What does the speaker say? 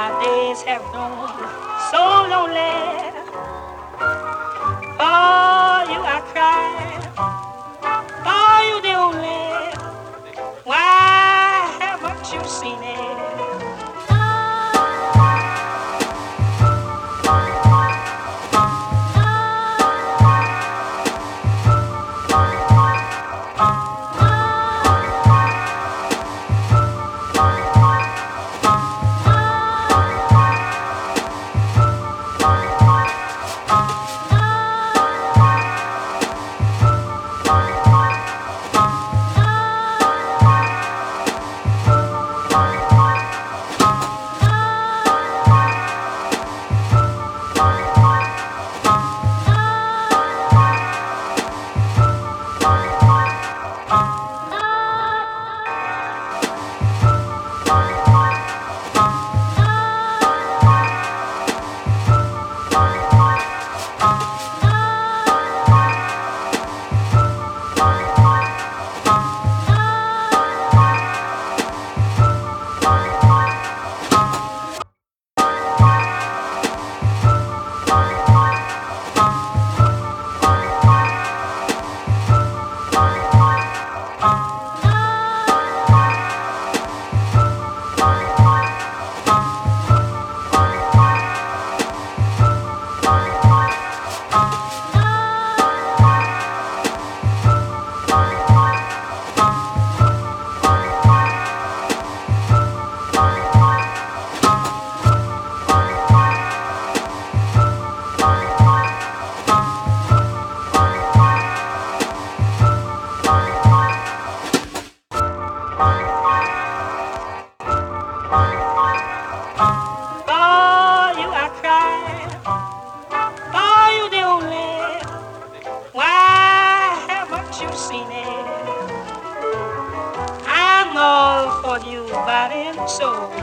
My days have grown so lonely. 啦。I'm all for you, body and soul.